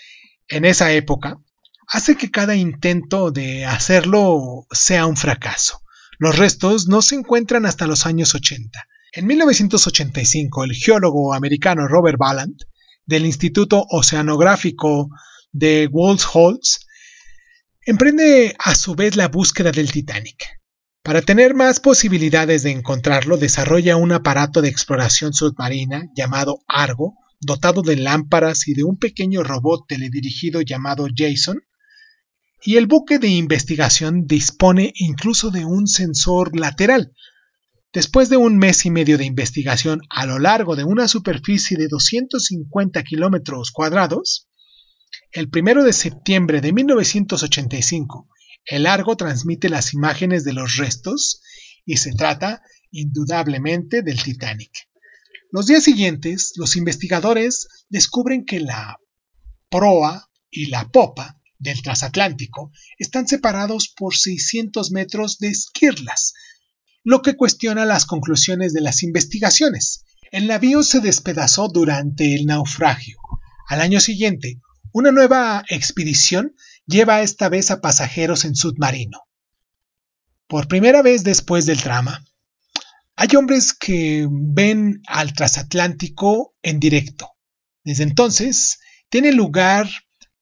en esa época hace que cada intento de hacerlo sea un fracaso. Los restos no se encuentran hasta los años 80. En 1985, el geólogo americano Robert Ballant, del Instituto Oceanográfico de Walls emprende a su vez la búsqueda del Titanic. Para tener más posibilidades de encontrarlo, desarrolla un aparato de exploración submarina llamado Argo, dotado de lámparas y de un pequeño robot teledirigido llamado Jason, y el buque de investigación dispone incluso de un sensor lateral. Después de un mes y medio de investigación a lo largo de una superficie de 250 kilómetros cuadrados, el 1 de septiembre de 1985 el largo transmite las imágenes de los restos y se trata indudablemente del Titanic. Los días siguientes, los investigadores descubren que la proa y la popa del transatlántico están separados por 600 metros de esquirlas, lo que cuestiona las conclusiones de las investigaciones. El navío se despedazó durante el naufragio. Al año siguiente, una nueva expedición lleva esta vez a pasajeros en submarino. Por primera vez después del drama, hay hombres que ven al transatlántico en directo. Desde entonces, tiene lugar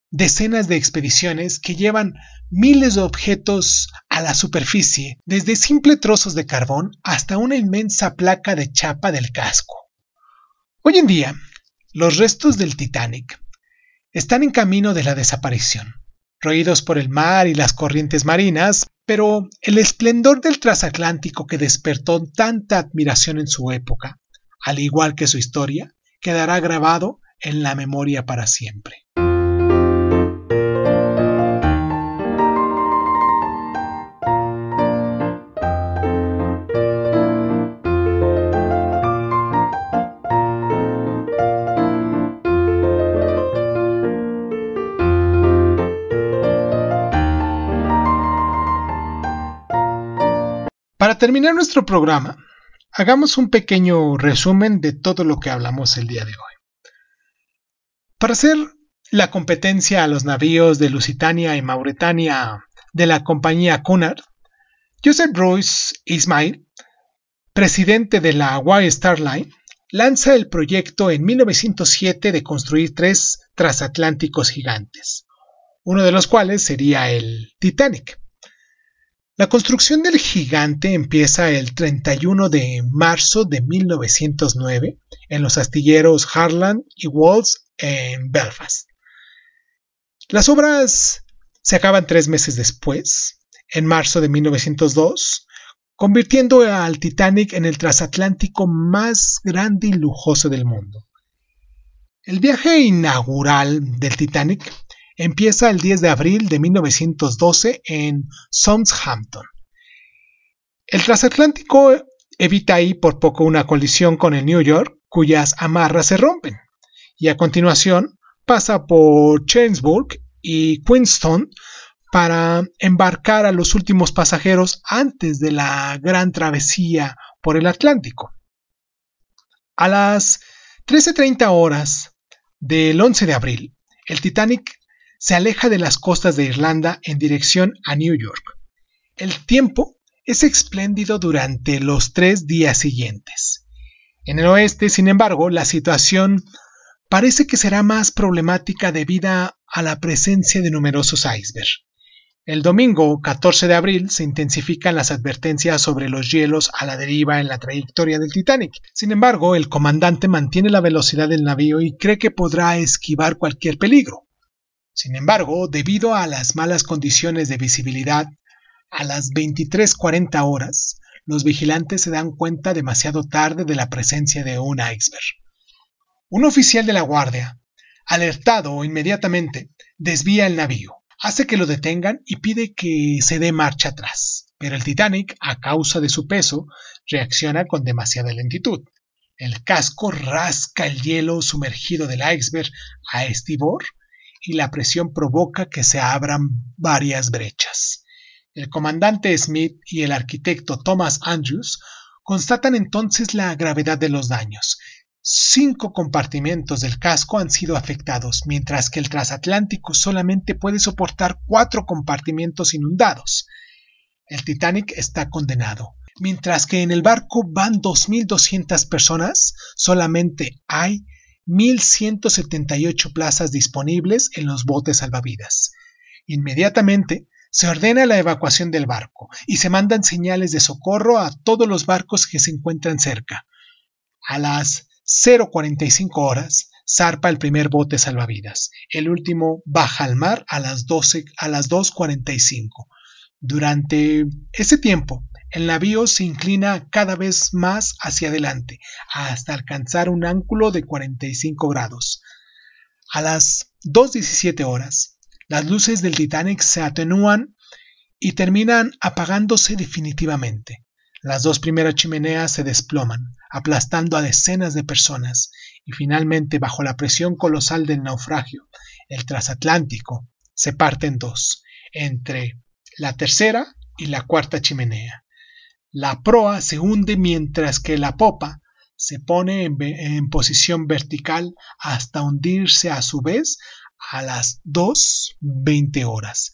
decenas de expediciones que llevan miles de objetos a la superficie, desde simples trozos de carbón hasta una inmensa placa de chapa del casco. Hoy en día, los restos del Titanic están en camino de la desaparición roídos por el mar y las corrientes marinas, pero el esplendor del transatlántico que despertó tanta admiración en su época, al igual que su historia, quedará grabado en la memoria para siempre. Para terminar nuestro programa, hagamos un pequeño resumen de todo lo que hablamos el día de hoy. Para hacer la competencia a los navíos de Lusitania y Mauretania de la compañía Cunard, Joseph Royce Ismail, presidente de la White Star Line, lanza el proyecto en 1907 de construir tres transatlánticos gigantes, uno de los cuales sería el Titanic. La construcción del gigante empieza el 31 de marzo de 1909 en los astilleros Harland y Walls en Belfast. Las obras se acaban tres meses después, en marzo de 1902, convirtiendo al Titanic en el transatlántico más grande y lujoso del mundo. El viaje inaugural del Titanic empieza el 10 de abril de 1912 en Southampton. El transatlántico evita ahí por poco una colisión con el New York, cuyas amarras se rompen, y a continuación pasa por Chanceburg y Queenstown para embarcar a los últimos pasajeros antes de la gran travesía por el Atlántico. A las 13.30 horas del 11 de abril, el Titanic se aleja de las costas de Irlanda en dirección a New York. El tiempo es espléndido durante los tres días siguientes. En el oeste, sin embargo, la situación parece que será más problemática debido a la presencia de numerosos icebergs. El domingo 14 de abril se intensifican las advertencias sobre los hielos a la deriva en la trayectoria del Titanic. Sin embargo, el comandante mantiene la velocidad del navío y cree que podrá esquivar cualquier peligro. Sin embargo, debido a las malas condiciones de visibilidad, a las 23:40 horas, los vigilantes se dan cuenta demasiado tarde de la presencia de un iceberg. Un oficial de la guardia, alertado inmediatamente, desvía el navío, hace que lo detengan y pide que se dé marcha atrás. Pero el Titanic, a causa de su peso, reacciona con demasiada lentitud. El casco rasca el hielo sumergido del iceberg a estibor y la presión provoca que se abran varias brechas. El comandante Smith y el arquitecto Thomas Andrews constatan entonces la gravedad de los daños. Cinco compartimentos del casco han sido afectados, mientras que el transatlántico solamente puede soportar cuatro compartimentos inundados. El Titanic está condenado. Mientras que en el barco van 2.200 personas, solamente hay 1.178 plazas disponibles en los botes salvavidas. Inmediatamente se ordena la evacuación del barco y se mandan señales de socorro a todos los barcos que se encuentran cerca. A las 0.45 horas zarpa el primer bote salvavidas. El último baja al mar a las, 12, a las 2.45. Durante ese tiempo, el navío se inclina cada vez más hacia adelante, hasta alcanzar un ángulo de 45 grados. A las 2.17 horas, las luces del Titanic se atenúan y terminan apagándose definitivamente. Las dos primeras chimeneas se desploman, aplastando a decenas de personas, y finalmente, bajo la presión colosal del naufragio, el transatlántico se parte en dos, entre la tercera y la cuarta chimenea. La proa se hunde mientras que la popa se pone en, posición vertical hasta hundirse a su vez a las 2.20 horas.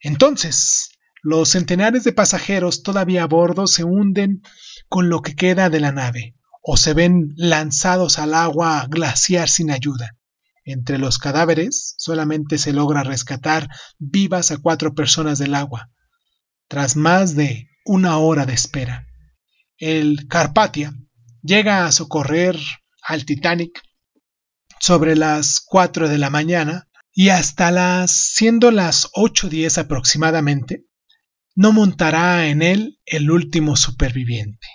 Entonces, los centenares de pasajeros todavía a bordo se hunden con lo que queda de la nave, o se ven lanzados al agua glaciar sin ayuda. Entre los cadáveres solamente se logra rescatar vivas a cuatro personas del agua. Tras más de una hora de espera. El Carpatia llega a socorrer al Titanic sobre las 4 de la mañana y hasta las siendo las 8.10 aproximadamente, no montará en él el último superviviente.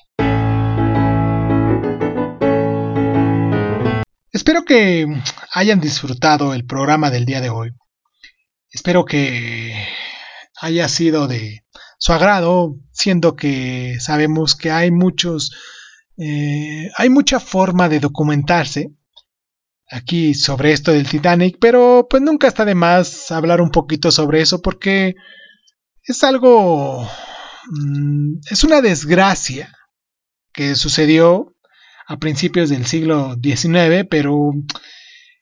Espero que hayan disfrutado el programa del día de hoy. Espero que haya sido de su agrado, siendo que sabemos que hay muchos, eh, hay mucha forma de documentarse aquí sobre esto del Titanic, pero pues nunca está de más hablar un poquito sobre eso porque es algo, mm, es una desgracia que sucedió a principios del siglo XIX, pero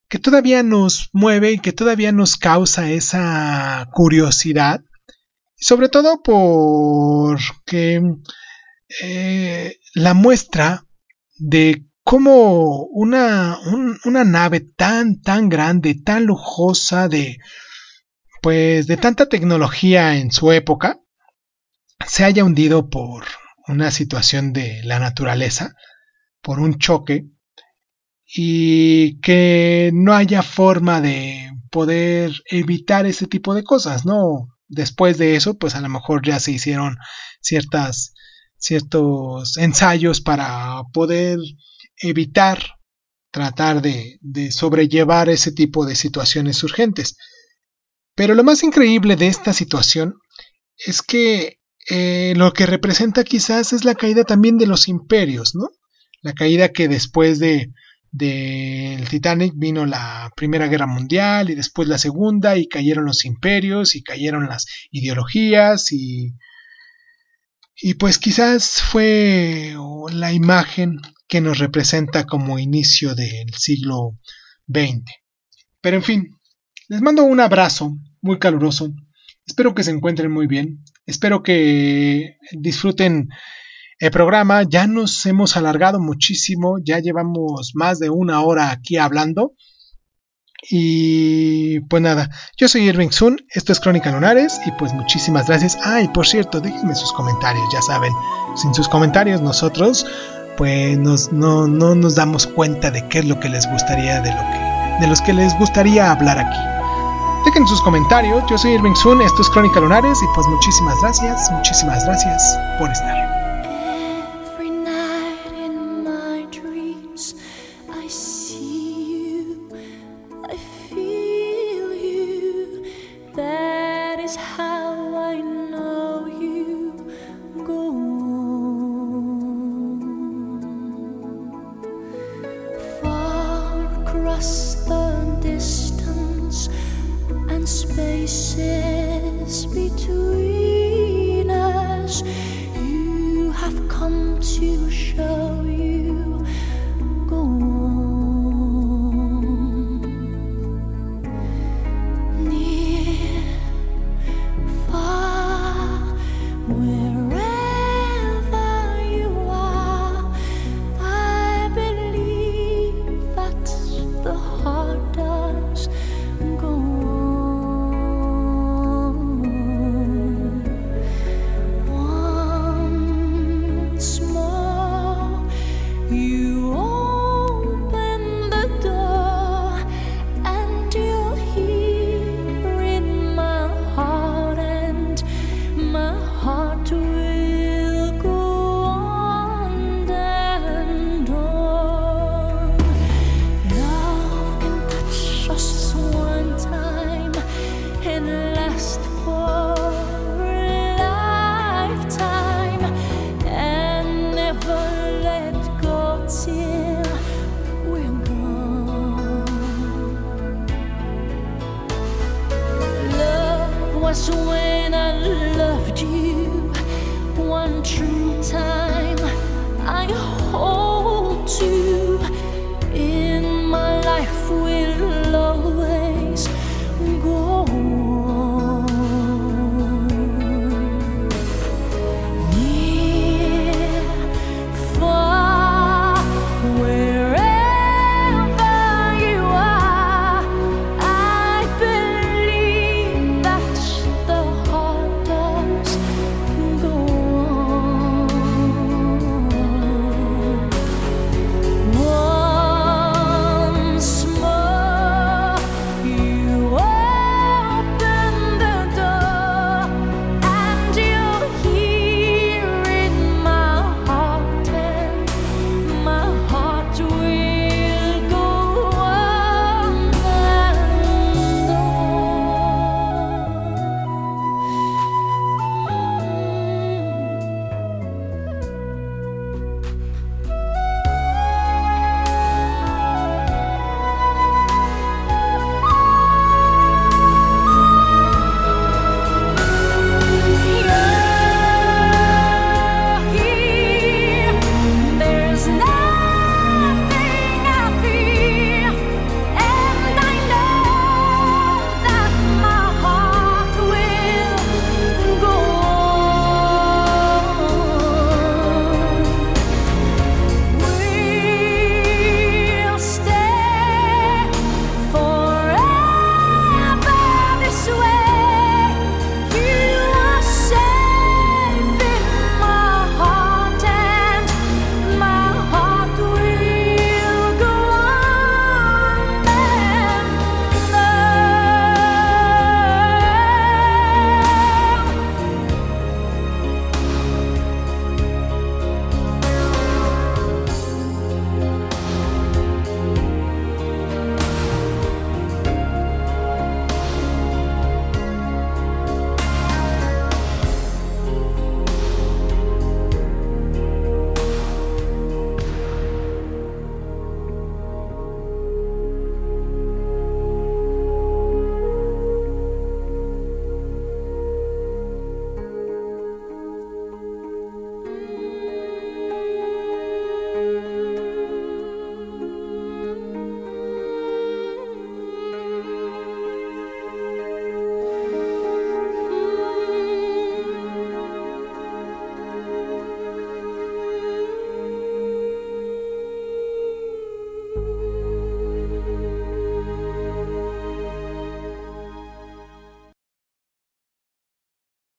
que todavía nos mueve y que todavía nos causa esa curiosidad, sobre todo porque eh, la muestra de cómo una, una nave tan, tan grande, tan lujosa, de, pues, de tanta tecnología en su época, se haya hundido por una situación de la naturaleza, por un choque, y que no haya forma de poder evitar ese tipo de cosas, ¿no? Después de eso, pues a lo mejor ya se hicieron ciertas, ciertos ensayos para poder evitar tratar de, sobrellevar ese tipo de situaciones urgentes. Pero lo más increíble de esta situación es que eh, lo que representa quizás es la caída también de los imperios, ¿no? La caída que después de del Titanic vino la Primera Guerra Mundial y después la Segunda y cayeron los imperios y cayeron las ideologías y y pues quizás fue la imagen que nos representa como inicio del siglo XX. Pero en fin, les mando un abrazo muy caluroso. Espero que se encuentren muy bien. Espero que disfruten el programa. Ya nos hemos alargado muchísimo. Ya llevamos más de una hora aquí hablando. Y pues nada, yo soy Irving Sun, esto es Crónica Lunares y pues muchísimas gracias. Ah, y por cierto, déjenme sus comentarios, ya saben, sin sus comentarios nosotros pues no, no nos damos cuenta de qué es lo que les gustaría, de, lo que, de los que les gustaría hablar aquí. Dejen sus comentarios, yo soy Irving Sun, esto es Crónica Lunares y pues muchísimas gracias, muchísimas gracias por estar.